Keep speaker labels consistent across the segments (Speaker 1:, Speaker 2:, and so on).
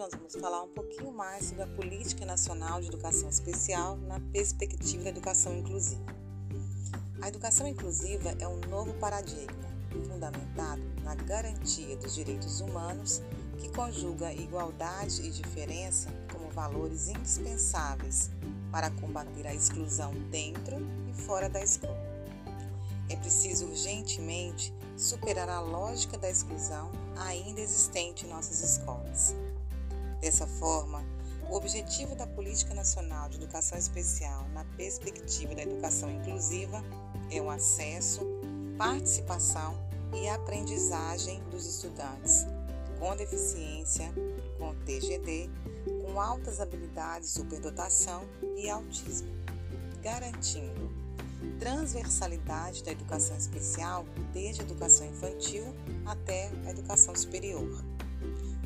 Speaker 1: nós vamos falar um pouquinho mais sobre a Política Nacional de Educação Especial na perspectiva da educação inclusiva. A educação inclusiva é um novo paradigma fundamentado na garantia dos direitos humanos que conjuga igualdade e diferença como valores indispensáveis para combater a exclusão dentro e fora da escola. É preciso urgentemente superar a lógica da exclusão ainda existente em nossas escolas. Dessa forma, o objetivo da Política Nacional de Educação Especial na perspectiva da educação inclusiva é o acesso, participação e aprendizagem dos estudantes com deficiência, com TGD, com altas habilidades, superdotação e autismo, garantindo transversalidade da educação especial, desde a educação infantil até a educação superior.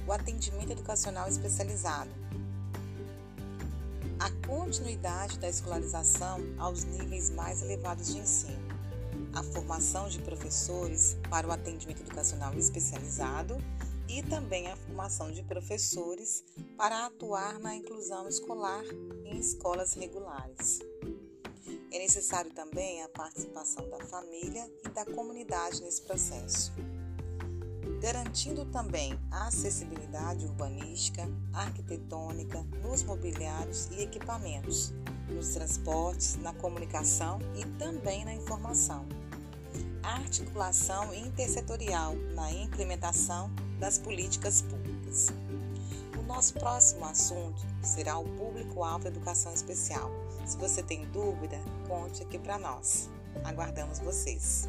Speaker 1: O atendimento educacional especializado. A continuidade da escolarização aos níveis mais elevados de ensino. A formação de professores para o atendimento educacional especializado e também a formação de professores para atuar na inclusão escolar em escolas regulares. É necessário também a participação da família e da comunidade nesse processo, garantindo também a acessibilidade urbanística, arquitetônica, nos mobiliários e equipamentos, nos transportes, na comunicação e também na informação. Articulação intersetorial na implementação das políticas públicas. Nosso próximo assunto será o público-alvo educação especial se você tem dúvida, conte aqui para nós. Aguardamos vocês.